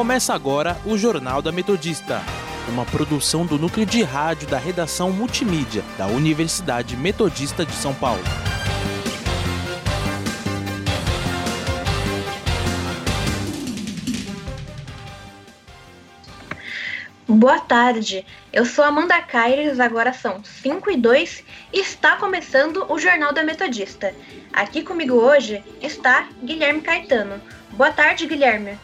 Começa agora o Jornal da Metodista, uma produção do núcleo de rádio da redação multimídia da Universidade Metodista de São Paulo. Boa tarde, eu sou Amanda Caires, agora são 5 e 2 e está começando o Jornal da Metodista. Aqui comigo hoje está Guilherme Caetano. Boa tarde, Guilherme.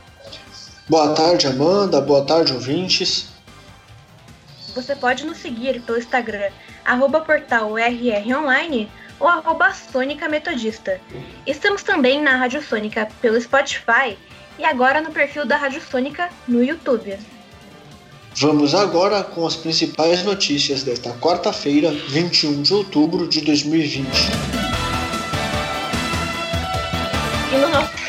Boa tarde, Amanda. Boa tarde, ouvintes. Você pode nos seguir pelo Instagram, arroba portal rronline ou arroba Sônica Metodista. Estamos também na Rádio Sônica pelo Spotify e agora no perfil da Rádio Sônica no YouTube. Vamos agora com as principais notícias desta quarta-feira, 21 de outubro de 2020. E no nosso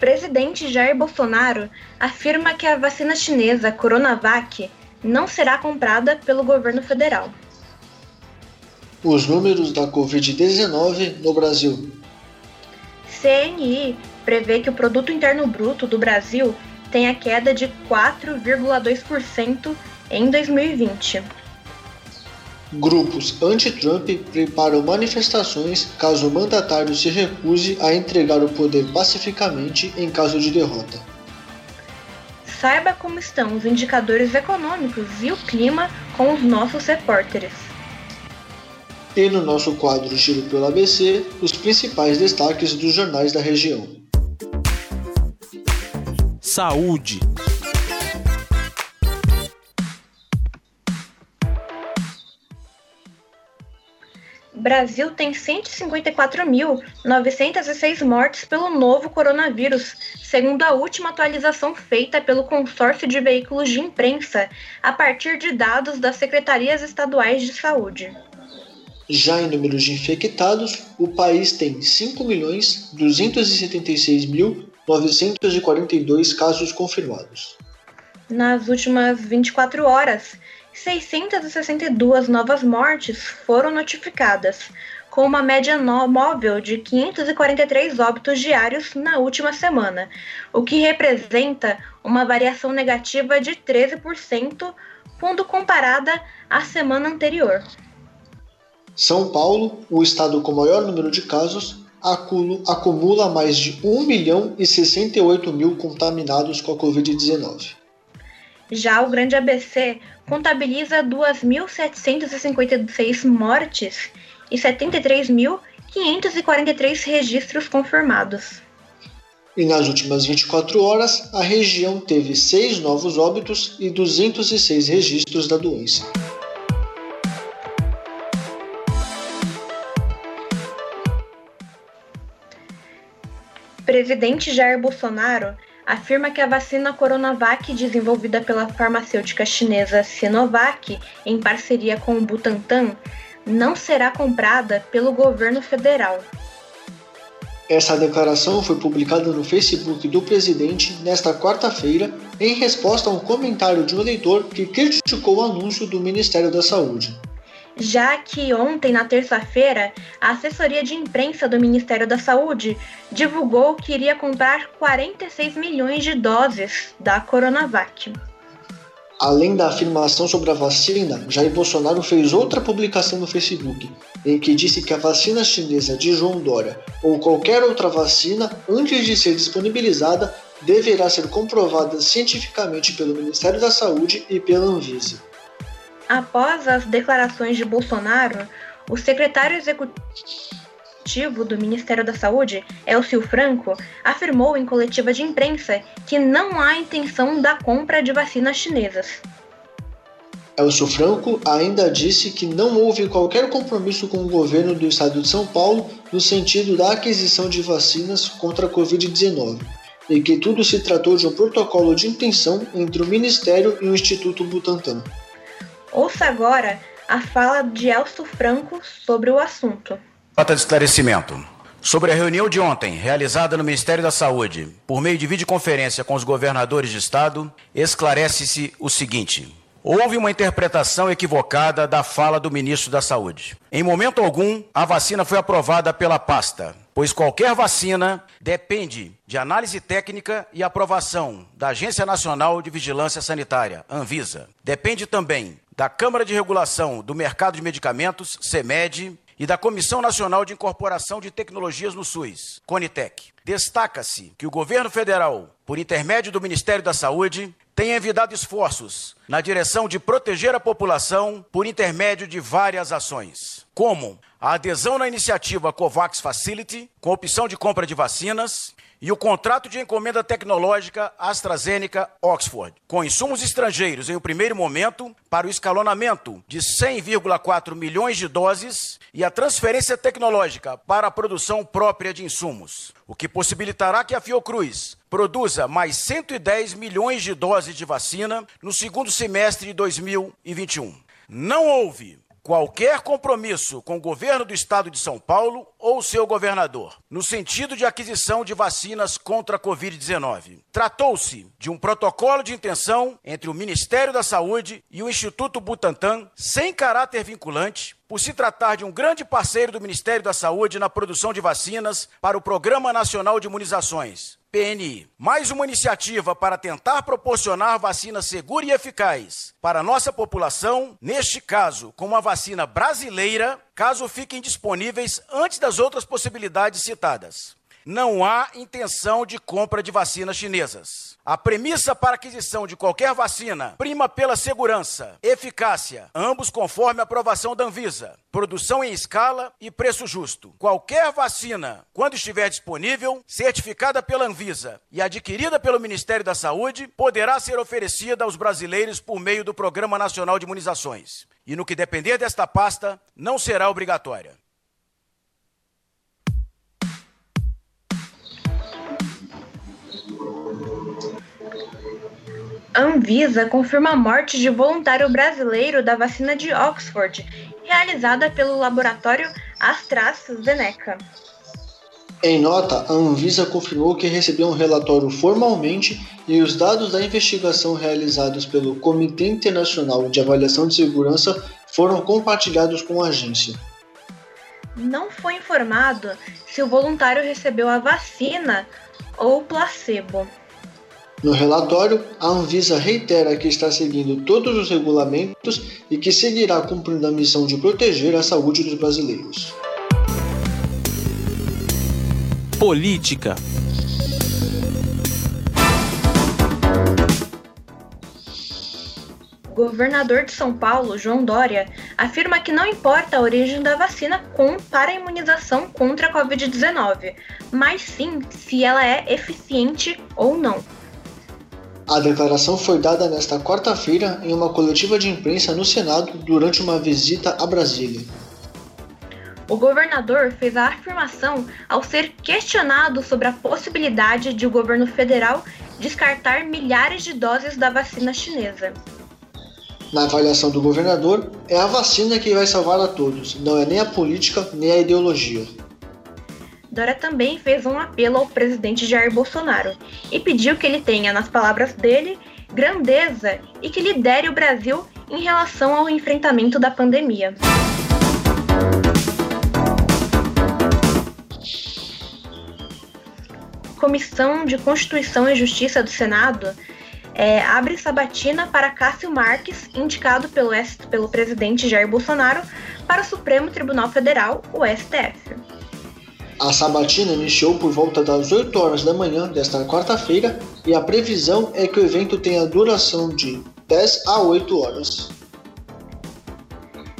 presidente Jair Bolsonaro afirma que a vacina chinesa Coronavac não será comprada pelo governo federal. Os números da Covid-19 no Brasil. CNI prevê que o produto interno bruto do Brasil tenha queda de 4,2% em 2020. Grupos anti-Trump preparam manifestações caso o mandatário se recuse a entregar o poder pacificamente em caso de derrota. Saiba como estão os indicadores econômicos e o clima com os nossos repórteres. E no nosso quadro Giro pelo ABC, os principais destaques dos jornais da região. Saúde. Brasil tem 154.906 mortes pelo novo coronavírus, segundo a última atualização feita pelo consórcio de veículos de imprensa, a partir de dados das secretarias estaduais de saúde. Já em números de infectados, o país tem 5.276.942 casos confirmados. Nas últimas 24 horas, 662 novas mortes foram notificadas, com uma média móvel de 543 óbitos diários na última semana, o que representa uma variação negativa de 13% quando comparada à semana anterior. São Paulo, o estado com maior número de casos, acumula mais de 1 milhão e 68 mil contaminados com a Covid-19. Já o Grande ABC contabiliza 2.756 mortes e 73.543 registros confirmados. E nas últimas 24 horas, a região teve seis novos óbitos e 206 registros da doença. Presidente Jair Bolsonaro afirma que a vacina Coronavac, desenvolvida pela farmacêutica chinesa Sinovac, em parceria com o Butantan, não será comprada pelo governo federal. Essa declaração foi publicada no Facebook do presidente nesta quarta-feira, em resposta a um comentário de um eleitor que criticou o anúncio do Ministério da Saúde já que ontem, na terça-feira, a assessoria de imprensa do Ministério da Saúde divulgou que iria comprar 46 milhões de doses da Coronavac. Além da afirmação sobre a vacina, Jair Bolsonaro fez outra publicação no Facebook, em que disse que a vacina chinesa de João Dória ou qualquer outra vacina, antes de ser disponibilizada, deverá ser comprovada cientificamente pelo Ministério da Saúde e pela Anvisa. Após as declarações de Bolsonaro, o secretário executivo do Ministério da Saúde, Elcio Franco, afirmou em coletiva de imprensa que não há intenção da compra de vacinas chinesas. Elcio Franco ainda disse que não houve qualquer compromisso com o governo do estado de São Paulo no sentido da aquisição de vacinas contra a Covid-19 e que tudo se tratou de um protocolo de intenção entre o Ministério e o Instituto Butantan. Ouça agora a fala de Elcio Franco sobre o assunto. Nota de esclarecimento. Sobre a reunião de ontem, realizada no Ministério da Saúde, por meio de videoconferência com os governadores de estado, esclarece-se o seguinte: Houve uma interpretação equivocada da fala do ministro da Saúde. Em momento algum, a vacina foi aprovada pela pasta, pois qualquer vacina depende de análise técnica e aprovação da Agência Nacional de Vigilância Sanitária, Anvisa. Depende também da Câmara de Regulação do Mercado de Medicamentos, CEMED, e da Comissão Nacional de Incorporação de Tecnologias no SUS, CONITEC. Destaca-se que o governo federal, por intermédio do Ministério da Saúde, tem envidado esforços na direção de proteger a população por intermédio de várias ações, como a adesão na iniciativa COVAX Facility, com opção de compra de vacinas, e o contrato de encomenda tecnológica AstraZeneca-Oxford, com insumos estrangeiros em um primeiro momento para o escalonamento de 100,4 milhões de doses e a transferência tecnológica para a produção própria de insumos, o que possibilitará que a Fiocruz produza mais 110 milhões de doses de vacina no segundo semestre de 2021. Não houve qualquer compromisso com o governo do estado de São Paulo ou seu governador, no sentido de aquisição de vacinas contra a Covid-19. Tratou-se de um protocolo de intenção entre o Ministério da Saúde e o Instituto Butantan, sem caráter vinculante, por se tratar de um grande parceiro do Ministério da Saúde na produção de vacinas para o Programa Nacional de Imunizações, PNI. Mais uma iniciativa para tentar proporcionar vacina segura e eficaz para a nossa população, neste caso, com uma vacina brasileira, caso fiquem disponíveis antes das outras possibilidades citadas não há intenção de compra de vacinas chinesas. A premissa para aquisição de qualquer vacina prima pela segurança, eficácia, ambos conforme a aprovação da Anvisa, produção em escala e preço justo. Qualquer vacina, quando estiver disponível, certificada pela Anvisa e adquirida pelo Ministério da Saúde, poderá ser oferecida aos brasileiros por meio do Programa Nacional de Imunizações. E no que depender desta pasta, não será obrigatória. A Anvisa confirma a morte de voluntário brasileiro da vacina de Oxford, realizada pelo laboratório AstraZeneca. Em nota, a Anvisa confirmou que recebeu um relatório formalmente e os dados da investigação realizados pelo Comitê Internacional de Avaliação de Segurança foram compartilhados com a agência. Não foi informado se o voluntário recebeu a vacina ou placebo. No relatório, a Anvisa reitera que está seguindo todos os regulamentos e que seguirá cumprindo a missão de proteger a saúde dos brasileiros. Política. O governador de São Paulo, João Dória, afirma que não importa a origem da vacina com, para a imunização contra a Covid-19, mas sim se ela é eficiente ou não. A declaração foi dada nesta quarta-feira em uma coletiva de imprensa no Senado durante uma visita a Brasília. O governador fez a afirmação ao ser questionado sobre a possibilidade de o governo federal descartar milhares de doses da vacina chinesa. Na avaliação do governador, é a vacina que vai salvar a todos, não é nem a política nem a ideologia. Dória também fez um apelo ao presidente Jair Bolsonaro e pediu que ele tenha, nas palavras dele, grandeza e que lidere o Brasil em relação ao enfrentamento da pandemia. Comissão de Constituição e Justiça do Senado é, abre sabatina para Cássio Marques, indicado pelo, pelo presidente Jair Bolsonaro para o Supremo Tribunal Federal, o STF. A sabatina iniciou por volta das 8 horas da manhã desta quarta-feira e a previsão é que o evento tenha duração de 10 a 8 horas.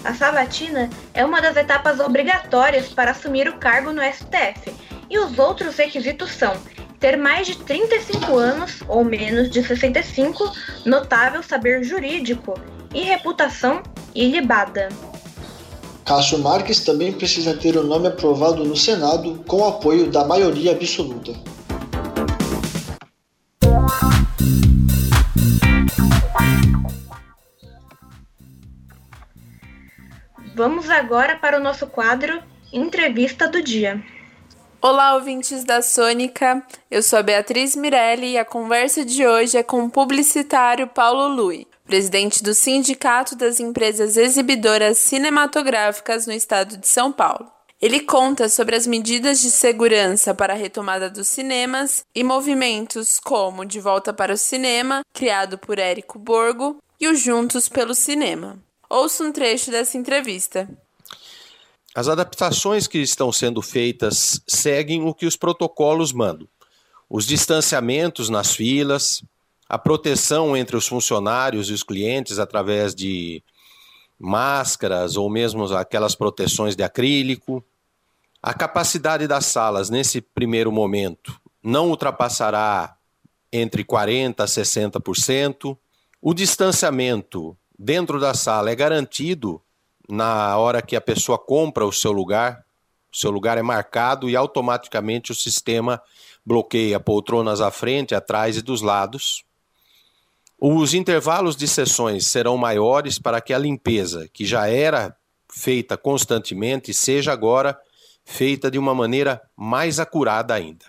A sabatina é uma das etapas obrigatórias para assumir o cargo no STF, e os outros requisitos são ter mais de 35 anos ou menos de 65, notável saber jurídico e reputação ilibada. Cássio Marques também precisa ter o nome aprovado no Senado com apoio da maioria absoluta. Vamos agora para o nosso quadro Entrevista do Dia. Olá, ouvintes da Sônica. Eu sou a Beatriz Mirelli e a conversa de hoje é com o publicitário Paulo Lui presidente do Sindicato das Empresas Exibidoras Cinematográficas no estado de São Paulo. Ele conta sobre as medidas de segurança para a retomada dos cinemas e movimentos como De Volta para o Cinema, criado por Érico Borgo, e o Juntos pelo Cinema. Ouça um trecho dessa entrevista. As adaptações que estão sendo feitas seguem o que os protocolos mandam. Os distanciamentos nas filas, a proteção entre os funcionários e os clientes através de máscaras ou mesmo aquelas proteções de acrílico, a capacidade das salas, nesse primeiro momento, não ultrapassará entre 40% a 60%. O distanciamento dentro da sala é garantido na hora que a pessoa compra o seu lugar. O seu lugar é marcado e automaticamente o sistema bloqueia poltronas à frente, atrás e dos lados. Os intervalos de sessões serão maiores para que a limpeza, que já era feita constantemente, seja agora feita de uma maneira mais acurada ainda.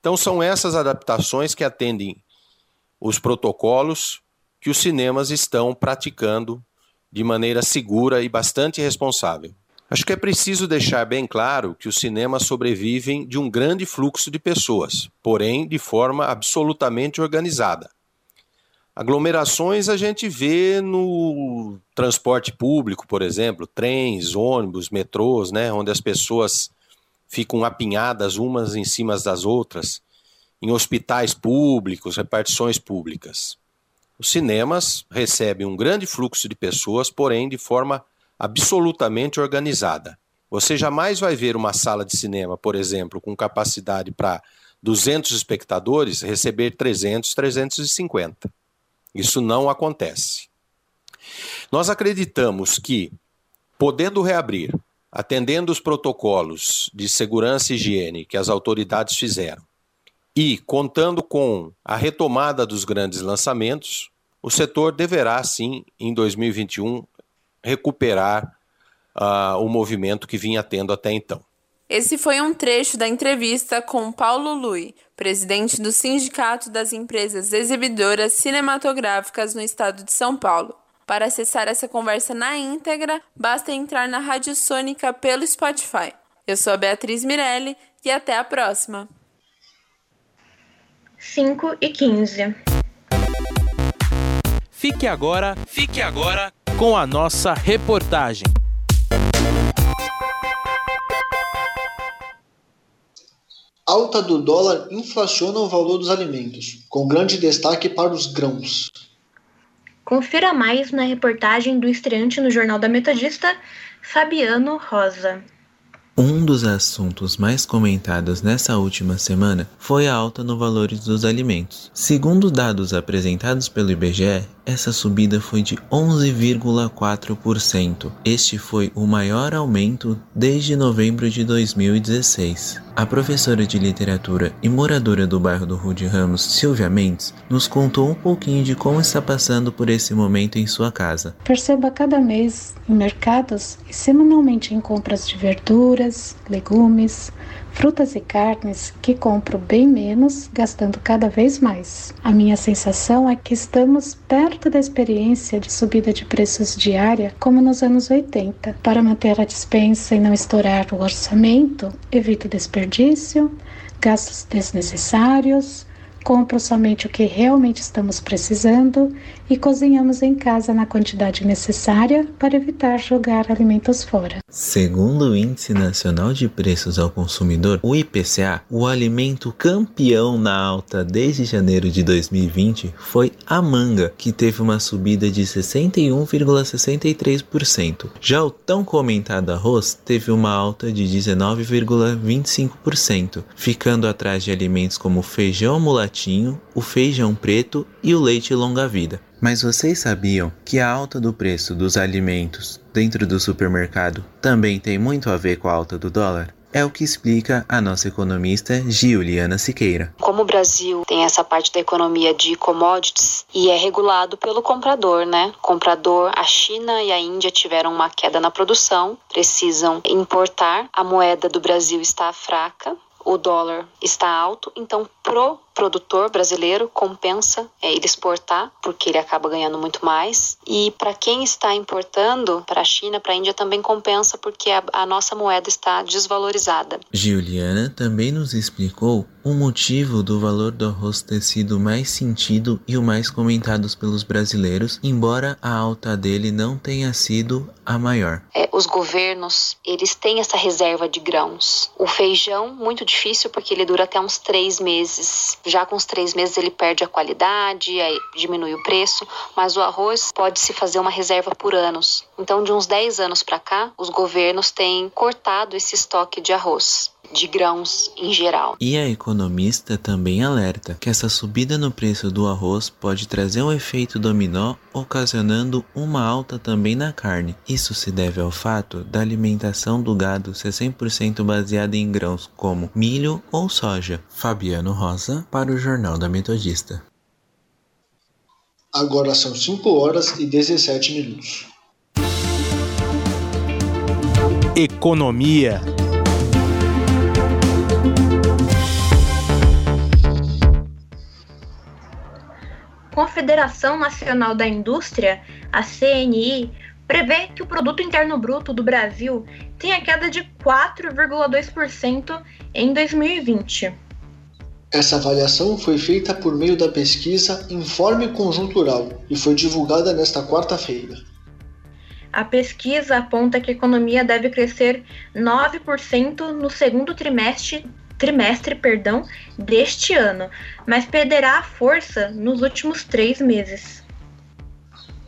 Então, são essas adaptações que atendem os protocolos que os cinemas estão praticando de maneira segura e bastante responsável. Acho que é preciso deixar bem claro que os cinemas sobrevivem de um grande fluxo de pessoas, porém de forma absolutamente organizada. Aglomerações a gente vê no transporte público, por exemplo, trens, ônibus, metrôs, né, onde as pessoas ficam apinhadas umas em cima das outras, em hospitais públicos, repartições públicas. Os cinemas recebem um grande fluxo de pessoas, porém de forma absolutamente organizada. Você jamais vai ver uma sala de cinema, por exemplo, com capacidade para 200 espectadores receber 300, 350. Isso não acontece. Nós acreditamos que, podendo reabrir, atendendo os protocolos de segurança e higiene que as autoridades fizeram, e contando com a retomada dos grandes lançamentos, o setor deverá, sim, em 2021, recuperar uh, o movimento que vinha tendo até então. Esse foi um trecho da entrevista com Paulo Lui, presidente do Sindicato das Empresas Exibidoras Cinematográficas no estado de São Paulo. Para acessar essa conversa na íntegra, basta entrar na Rádio Sônica pelo Spotify. Eu sou a Beatriz Mirelli e até a próxima. 5 e 15. Fique agora, fique agora com a nossa reportagem. Alta do dólar inflaciona o valor dos alimentos, com grande destaque para os grãos. Confira mais na reportagem do estreante no Jornal da Metodista, Fabiano Rosa. Um dos assuntos mais comentados nessa última semana foi a alta no valores dos alimentos. Segundo dados apresentados pelo IBGE, essa subida foi de 11,4%. Este foi o maior aumento desde novembro de 2016. A professora de literatura e moradora do bairro do Rude Ramos, Silvia Mendes, nos contou um pouquinho de como está passando por esse momento em sua casa. Perceba cada mês em mercados e semanalmente em compras de verduras, legumes, frutas e carnes que compro bem menos, gastando cada vez mais. A minha sensação é que estamos perto da experiência de subida de preços diária como nos anos 80. Para manter a dispensa e não estourar o orçamento, evito desperdício, gastos desnecessários, compro somente o que realmente estamos precisando e cozinhamos em casa na quantidade necessária para evitar jogar alimentos fora. Segundo o Índice Nacional de Preços ao Consumidor, o IPCA, o alimento campeão na alta desde janeiro de 2020 foi a manga, que teve uma subida de 61,63%. Já o tão comentado arroz teve uma alta de 19,25%, ficando atrás de alimentos como feijão mulatinho, o feijão preto e o leite longa-vida. Mas vocês sabiam que a alta do preço dos alimentos dentro do supermercado também tem muito a ver com a alta do dólar? É o que explica a nossa economista Giuliana Siqueira. Como o Brasil tem essa parte da economia de commodities e é regulado pelo comprador, né? Comprador, a China e a Índia tiveram uma queda na produção, precisam importar, a moeda do Brasil está fraca, o dólar está alto, então pro produtor brasileiro compensa é, ele exportar, porque ele acaba ganhando muito mais. E para quem está importando para a China, para a Índia também compensa, porque a, a nossa moeda está desvalorizada. Juliana também nos explicou o motivo do valor do arroz ter sido mais sentido e o mais comentado pelos brasileiros, embora a alta dele não tenha sido a maior. É, os governos, eles têm essa reserva de grãos. O feijão, muito difícil, porque ele dura até uns três meses. Já com os três meses ele perde a qualidade, diminui o preço, mas o arroz pode se fazer uma reserva por anos. Então, de uns 10 anos para cá, os governos têm cortado esse estoque de arroz de grãos em geral. E a economista também alerta que essa subida no preço do arroz pode trazer um efeito dominó, ocasionando uma alta também na carne. Isso se deve ao fato da alimentação do gado ser 100% baseada em grãos como milho ou soja. Fabiano Rosa para o Jornal da Metodista. Agora são 5 horas e 17 minutos. Economia. Confederação Nacional da Indústria, a CNI, prevê que o produto interno bruto do Brasil tenha queda de 4,2% em 2020. Essa avaliação foi feita por meio da pesquisa Informe Conjuntural e foi divulgada nesta quarta-feira. A pesquisa aponta que a economia deve crescer 9% no segundo trimestre trimestre perdão, deste ano, mas perderá a força nos últimos três meses.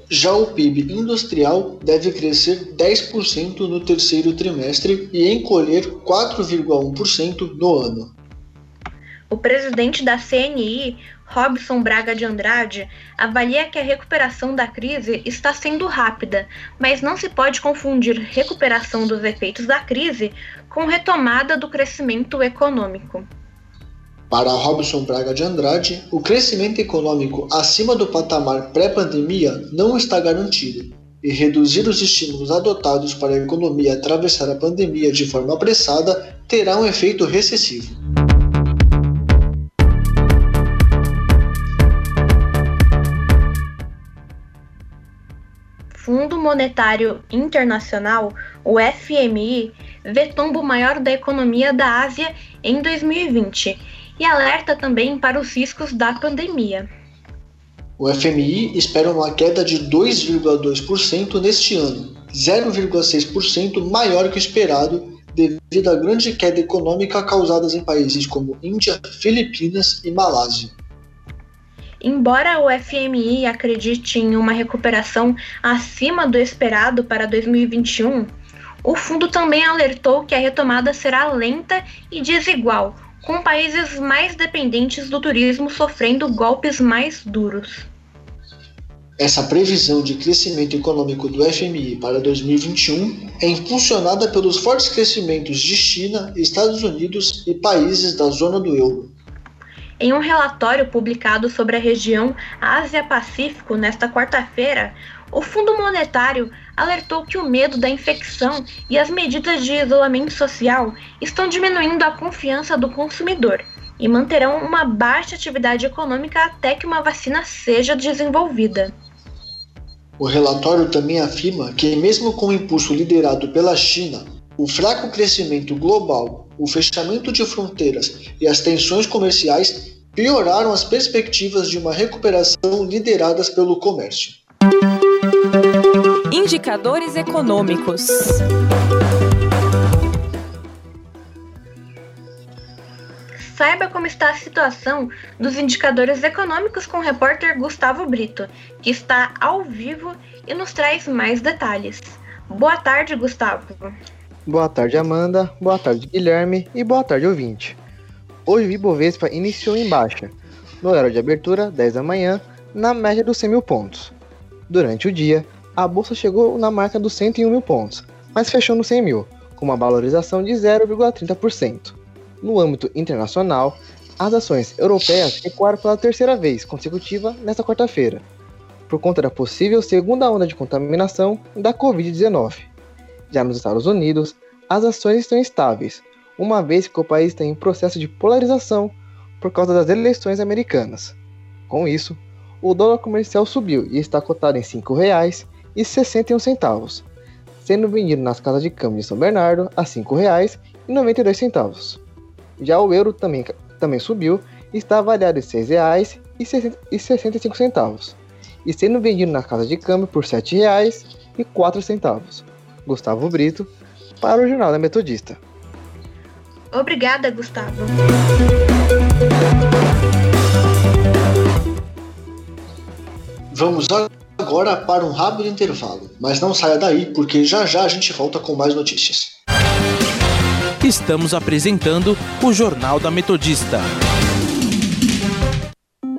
Já o PIB industrial deve crescer 10% no terceiro trimestre e encolher 4,1% no ano. O presidente da CNI, Robson Braga de Andrade, avalia que a recuperação da crise está sendo rápida, mas não se pode confundir recuperação dos efeitos da crise com retomada do crescimento econômico. Para Robson Braga de Andrade, o crescimento econômico acima do patamar pré-pandemia não está garantido, e reduzir os estímulos adotados para a economia atravessar a pandemia de forma apressada terá um efeito recessivo. Fundo Monetário Internacional, o FMI, vê tombo maior da economia da Ásia em 2020 e alerta também para os riscos da pandemia. O FMI espera uma queda de 2,2% neste ano, 0,6% maior que o esperado devido à grande queda econômica causada em países como Índia, Filipinas e Malásia. Embora o FMI acredite em uma recuperação acima do esperado para 2021, o fundo também alertou que a retomada será lenta e desigual, com países mais dependentes do turismo sofrendo golpes mais duros. Essa previsão de crescimento econômico do FMI para 2021 é impulsionada pelos fortes crescimentos de China, Estados Unidos e países da zona do euro. Em um relatório publicado sobre a região Ásia-Pacífico nesta quarta-feira, o Fundo Monetário alertou que o medo da infecção e as medidas de isolamento social estão diminuindo a confiança do consumidor e manterão uma baixa atividade econômica até que uma vacina seja desenvolvida. O relatório também afirma que, mesmo com o impulso liderado pela China, o fraco crescimento global, o fechamento de fronteiras e as tensões comerciais pioraram as perspectivas de uma recuperação lideradas pelo comércio. Indicadores econômicos. Saiba como está a situação dos indicadores econômicos com o repórter Gustavo Brito, que está ao vivo e nos traz mais detalhes. Boa tarde, Gustavo. Boa tarde, Amanda. Boa tarde, Guilherme. E boa tarde, ouvinte. Hoje o Ibovespa iniciou em baixa, no horário de abertura, 10 da manhã, na média dos 100 mil pontos. Durante o dia, a bolsa chegou na marca dos 101 mil pontos, mas fechou nos 100 mil, com uma valorização de 0,30%. No âmbito internacional, as ações europeias recuaram pela terceira vez consecutiva nesta quarta-feira, por conta da possível segunda onda de contaminação da Covid-19. Já nos Estados Unidos, as ações estão estáveis, uma vez que o país está em processo de polarização por causa das eleições americanas. Com isso, o dólar comercial subiu e está cotado em R$ 5,61, sendo vendido nas casas de câmbio de São Bernardo a R$ 5,92. Já o euro também, também subiu e está avaliado em R$ 6,65 e sendo vendido nas casas de câmbio por R$ 7,04. Gustavo Brito, para o Jornal da Metodista. Obrigada, Gustavo. Vamos agora para um rápido intervalo, mas não saia daí porque já já a gente volta com mais notícias. Estamos apresentando o Jornal da Metodista.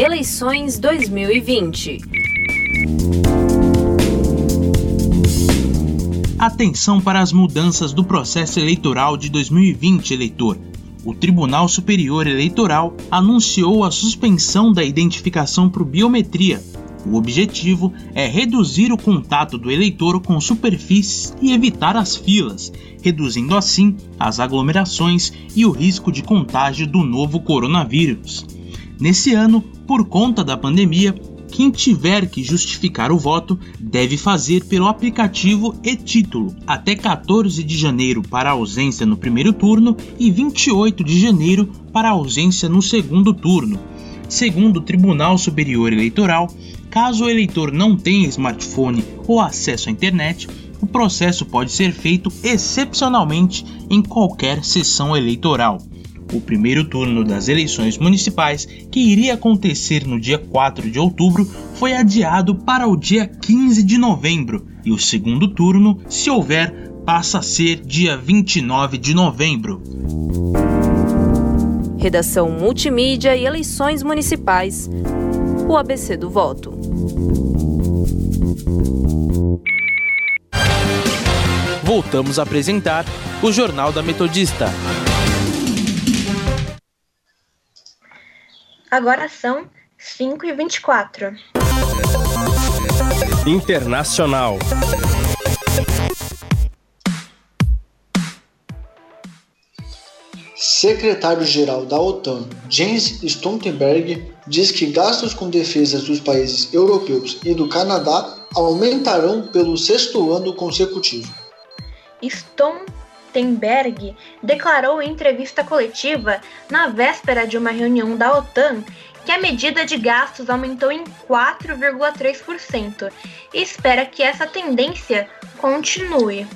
Eleições 2020. Atenção para as mudanças do processo eleitoral de 2020, eleitor. O Tribunal Superior Eleitoral anunciou a suspensão da identificação por biometria. O objetivo é reduzir o contato do eleitor com superfícies e evitar as filas, reduzindo assim as aglomerações e o risco de contágio do novo coronavírus. Nesse ano, por conta da pandemia, quem tiver que justificar o voto deve fazer pelo aplicativo e-título até 14 de janeiro para ausência no primeiro turno e 28 de janeiro para ausência no segundo turno. Segundo o Tribunal Superior Eleitoral, caso o eleitor não tenha smartphone ou acesso à internet, o processo pode ser feito excepcionalmente em qualquer sessão eleitoral. O primeiro turno das eleições municipais, que iria acontecer no dia 4 de outubro, foi adiado para o dia 15 de novembro, e o segundo turno, se houver, passa a ser dia 29 de novembro. Redação Multimídia e Eleições Municipais. O ABC do Voto. Voltamos a apresentar o Jornal da Metodista. Agora são 5 e 24. Internacional. Secretário-geral da OTAN, Jens Stoltenberg, diz que gastos com defesas dos países europeus e do Canadá aumentarão pelo sexto ano consecutivo. Stoltenberg declarou em entrevista coletiva, na véspera de uma reunião da OTAN, que a medida de gastos aumentou em 4,3% e espera que essa tendência continue.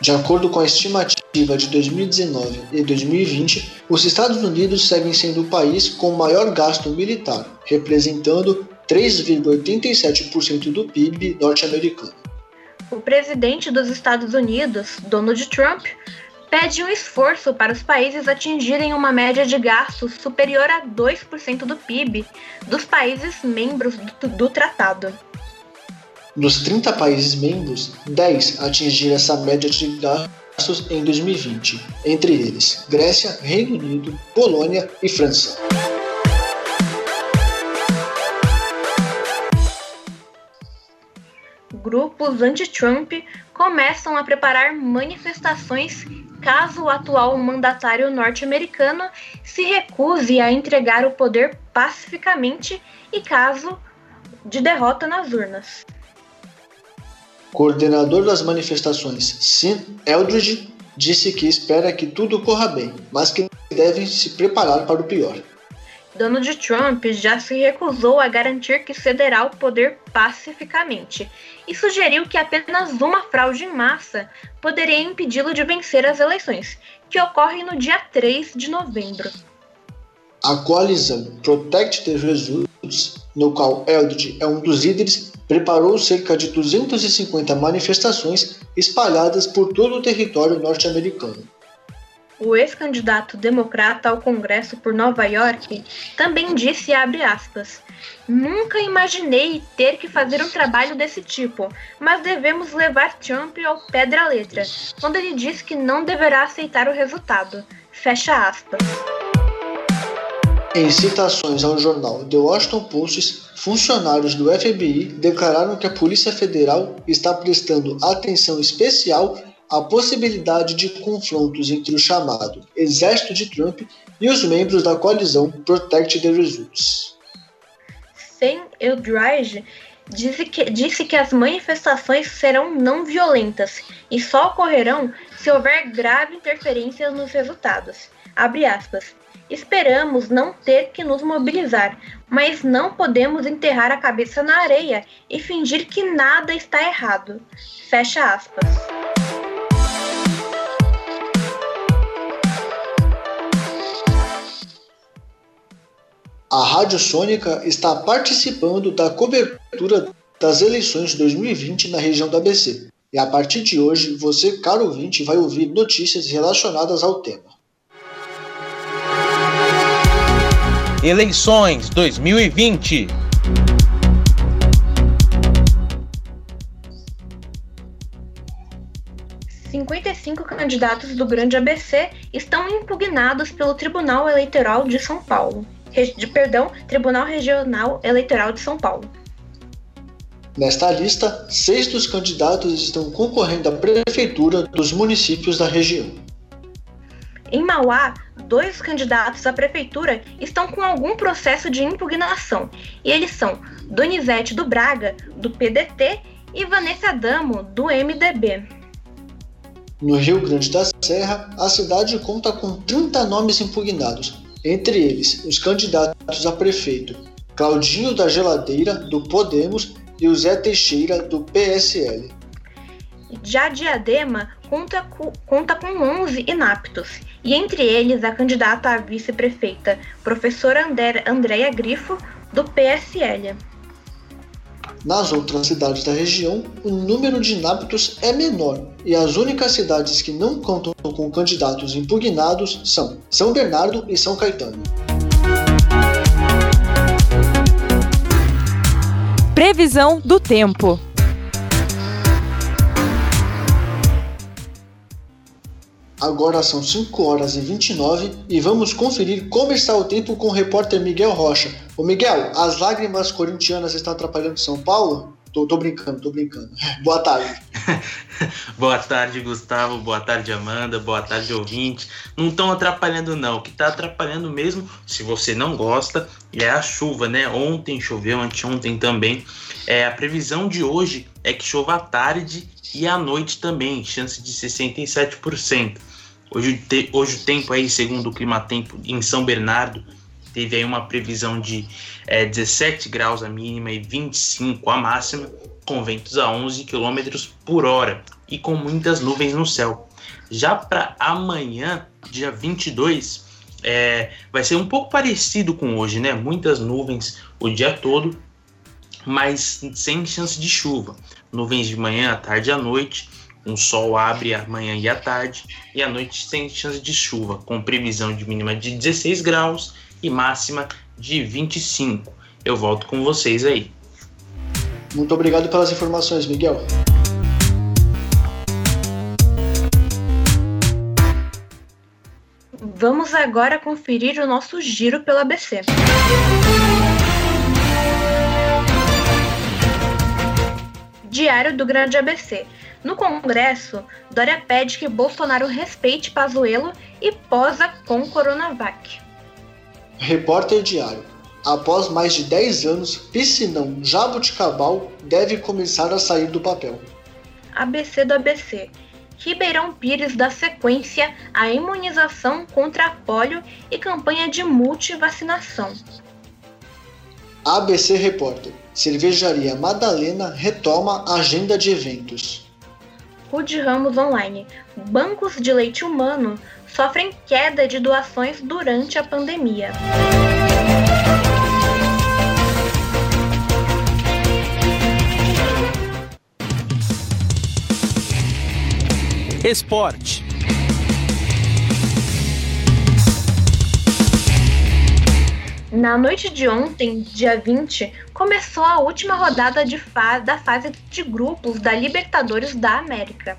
De acordo com a estimativa de 2019 e 2020, os Estados Unidos seguem sendo o país com maior gasto militar, representando 3,87% do PIB norte-americano. O presidente dos Estados Unidos, Donald Trump, pede um esforço para os países atingirem uma média de gastos superior a 2% do PIB dos países membros do, do tratado. Dos 30 países membros, 10 atingiram essa média de gastos em 2020, entre eles Grécia, Reino Unido, Polônia e França. Grupos anti-Trump começam a preparar manifestações caso o atual mandatário norte-americano se recuse a entregar o poder pacificamente e caso de derrota nas urnas. Coordenador das manifestações, Sim Eldridge, disse que espera que tudo corra bem, mas que devem se preparar para o pior. Donald Trump já se recusou a garantir que cederá o poder pacificamente e sugeriu que apenas uma fraude em massa poderia impedi-lo de vencer as eleições, que ocorrem no dia 3 de novembro. A coalizão Protect the Results, no qual Eldridge é um dos líderes, preparou cerca de 250 manifestações espalhadas por todo o território norte-americano. O ex-candidato democrata ao Congresso por Nova York, também disse, abre aspas, Nunca imaginei ter que fazer um trabalho desse tipo, mas devemos levar Trump ao pé da letra, quando ele diz que não deverá aceitar o resultado. Fecha aspas. Em citações ao jornal The Washington Post, funcionários do FBI declararam que a Polícia Federal está prestando atenção especial à possibilidade de confrontos entre o chamado Exército de Trump e os membros da coalizão Protect the Results. Sam Eldridge disse que, disse que as manifestações serão não violentas e só ocorrerão se houver grave interferência nos resultados. Abre aspas. Esperamos não ter que nos mobilizar, mas não podemos enterrar a cabeça na areia e fingir que nada está errado. Fecha aspas. A Rádio Sônica está participando da cobertura das eleições de 2020 na região do ABC. E a partir de hoje, você, caro ouvinte, vai ouvir notícias relacionadas ao tema. Eleições 2020. Cinquenta e cinco candidatos do Grande ABC estão impugnados pelo Tribunal Eleitoral de São Paulo. De, perdão, Tribunal Regional Eleitoral de São Paulo. Nesta lista, seis dos candidatos estão concorrendo à prefeitura dos municípios da região. Em Mauá, dois candidatos à prefeitura estão com algum processo de impugnação, e eles são Donizete do Braga, do PDT, e Vanessa Damo, do MDB. No Rio Grande da Serra, a cidade conta com 30 nomes impugnados, entre eles os candidatos a prefeito Claudinho da Geladeira, do Podemos, e o Zé Teixeira, do PSL. Já Diadema conta com, conta com 11 inaptos, e entre eles a candidata a vice-prefeita, professora Andréia Grifo, do PSL. Nas outras cidades da região, o número de inaptos é menor, e as únicas cidades que não contam com candidatos impugnados são São Bernardo e São Caetano. Previsão do tempo. Agora são 5 horas e 29 e vamos conferir como está o tempo com o repórter Miguel Rocha. Ô Miguel, as lágrimas corintianas estão atrapalhando São Paulo? Tô, tô brincando, tô brincando. Boa tarde. boa tarde, Gustavo. Boa tarde, Amanda. Boa tarde, ouvinte. Não estão atrapalhando, não. O que está atrapalhando mesmo, se você não gosta, é a chuva, né? Ontem choveu, anteontem também. É, a previsão de hoje é que chova à tarde e à noite também, chance de 67%. Hoje, te, hoje o tempo aí, segundo o Climatempo, em São Bernardo, teve aí uma previsão de é, 17 graus a mínima e 25 a máxima, com ventos a 11 km por hora e com muitas nuvens no céu. Já para amanhã, dia 22, é, vai ser um pouco parecido com hoje, né? Muitas nuvens o dia todo, mas sem chance de chuva. Nuvens de manhã, à tarde e à noite um sol abre amanhã e à tarde, e à noite sem chance de chuva, com previsão de mínima de 16 graus e máxima de 25. Eu volto com vocês aí. Muito obrigado pelas informações, Miguel. Vamos agora conferir o nosso giro pela ABC. Diário do Grande ABC. No Congresso, Dória pede que Bolsonaro respeite Pazuello e posa com Coronavac. Repórter Diário. Após mais de 10 anos, piscinão Jabuticabal deve começar a sair do papel. ABC do ABC. Ribeirão Pires dá sequência à imunização contra a polio e campanha de multivacinação. ABC Repórter. Cervejaria Madalena retoma agenda de eventos. Rude Ramos Online. Bancos de leite humano sofrem queda de doações durante a pandemia. Esporte. Na noite de ontem, dia 20, começou a última rodada fa da fase de grupos da Libertadores da América.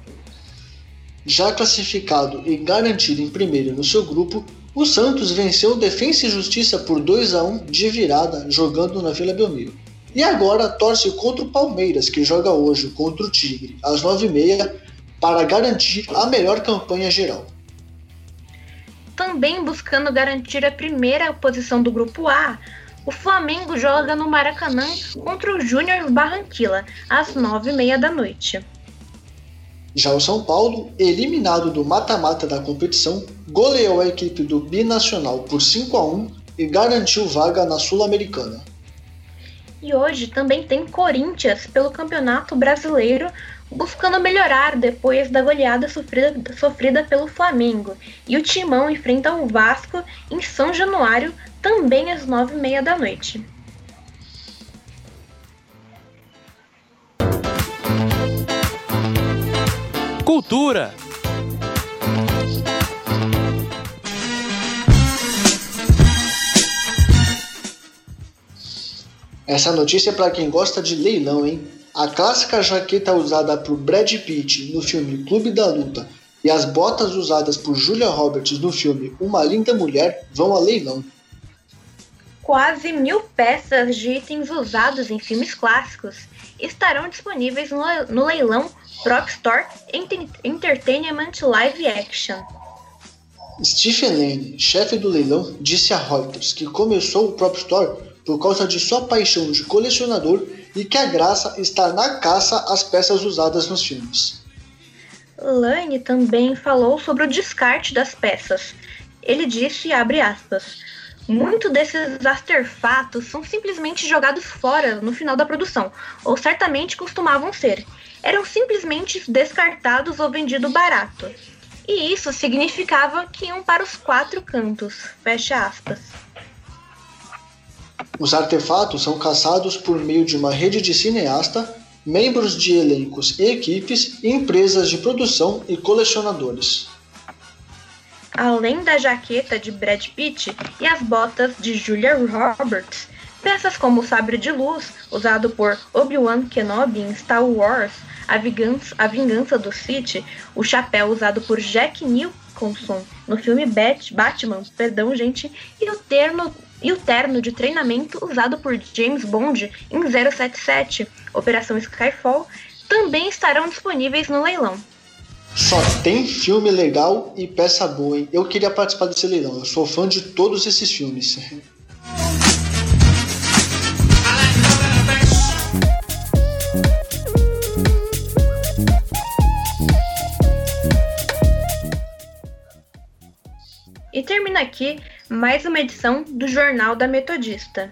Já classificado e garantido em primeiro no seu grupo, o Santos venceu Defensa e Justiça por 2 a 1 de virada, jogando na Vila Belmiro. E agora torce contra o Palmeiras, que joga hoje contra o Tigre, às 9h30, para garantir a melhor campanha geral também buscando garantir a primeira posição do Grupo A, o Flamengo joga no Maracanã contra o Júnior Barranquilla, às nove e meia da noite. Já o São Paulo, eliminado do mata-mata da competição, goleou a equipe do Binacional por 5 a 1 e garantiu vaga na Sul-Americana. E hoje também tem Corinthians pelo Campeonato Brasileiro buscando melhorar depois da goleada sofrida, sofrida pelo Flamengo. E o Timão enfrenta o Vasco em São Januário, também às nove e meia da noite. Cultura Essa notícia é para quem gosta de leilão, hein? A clássica jaqueta usada por Brad Pitt no filme Clube da Luta e as botas usadas por Julia Roberts no filme Uma Linda Mulher vão a leilão. Quase mil peças de itens usados em filmes clássicos estarão disponíveis no leilão Prop Store Entertainment Live Action. Stephen Lane, chefe do leilão, disse a Reuters que começou o Prop Store por causa de sua paixão de colecionador e que a graça está na caça às peças usadas nos filmes. Lane também falou sobre o descarte das peças. Ele disse, abre aspas, muito desses artefatos são simplesmente jogados fora no final da produção, ou certamente costumavam ser. Eram simplesmente descartados ou vendidos barato. E isso significava que iam para os quatro cantos. Fecha aspas. Os artefatos são caçados por meio de uma rede de cineasta, membros de elencos e equipes, empresas de produção e colecionadores. Além da jaqueta de Brad Pitt e as botas de Julia Roberts, peças como o sabre de luz, usado por Obi-Wan Kenobi em Star Wars, a vingança, a vingança do Sith, o chapéu usado por Jack Nicholson no filme Bat Batman, perdão gente, e o terno e o terno de treinamento usado por James Bond em 077, Operação Skyfall, também estarão disponíveis no leilão. Só tem filme legal e peça boa, hein? Eu queria participar desse leilão, eu sou fã de todos esses filmes. E termina aqui mais uma edição do Jornal da Metodista.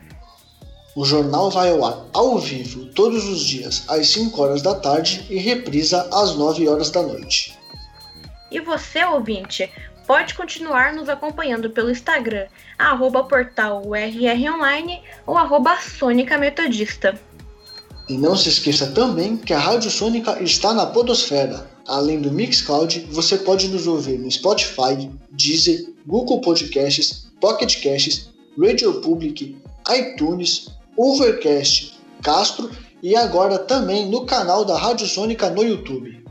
O jornal vai ao ar ao vivo todos os dias às 5 horas da tarde e reprisa às 9 horas da noite. E você, ouvinte, pode continuar nos acompanhando pelo Instagram, arroba portal ou arroba Sônica Metodista. E não se esqueça também que a Rádio Sônica está na Podosfera. Além do Mixcloud, você pode nos ouvir no Spotify, Deezer, Google Podcasts, Pocket Casts, Radio Public, iTunes, Overcast, Castro e agora também no canal da Rádio Sônica no YouTube.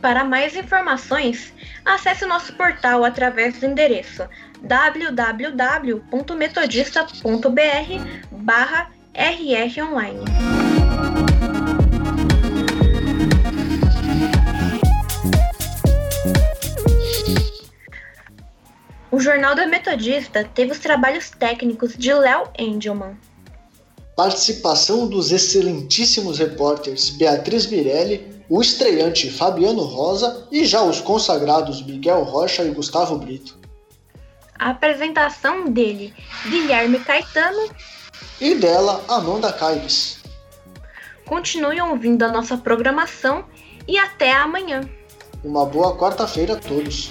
Para mais informações, acesse o nosso portal através do endereço www.metodista.br barra rronline. O Jornal da Metodista teve os trabalhos técnicos de Léo Engelman. Participação dos excelentíssimos repórteres Beatriz Mirelli, o estreante Fabiano Rosa e já os consagrados Miguel Rocha e Gustavo Brito. A apresentação dele, Guilherme Caetano. E dela, Amanda Caires. Continue ouvindo a nossa programação e até amanhã. Uma boa quarta-feira a todos.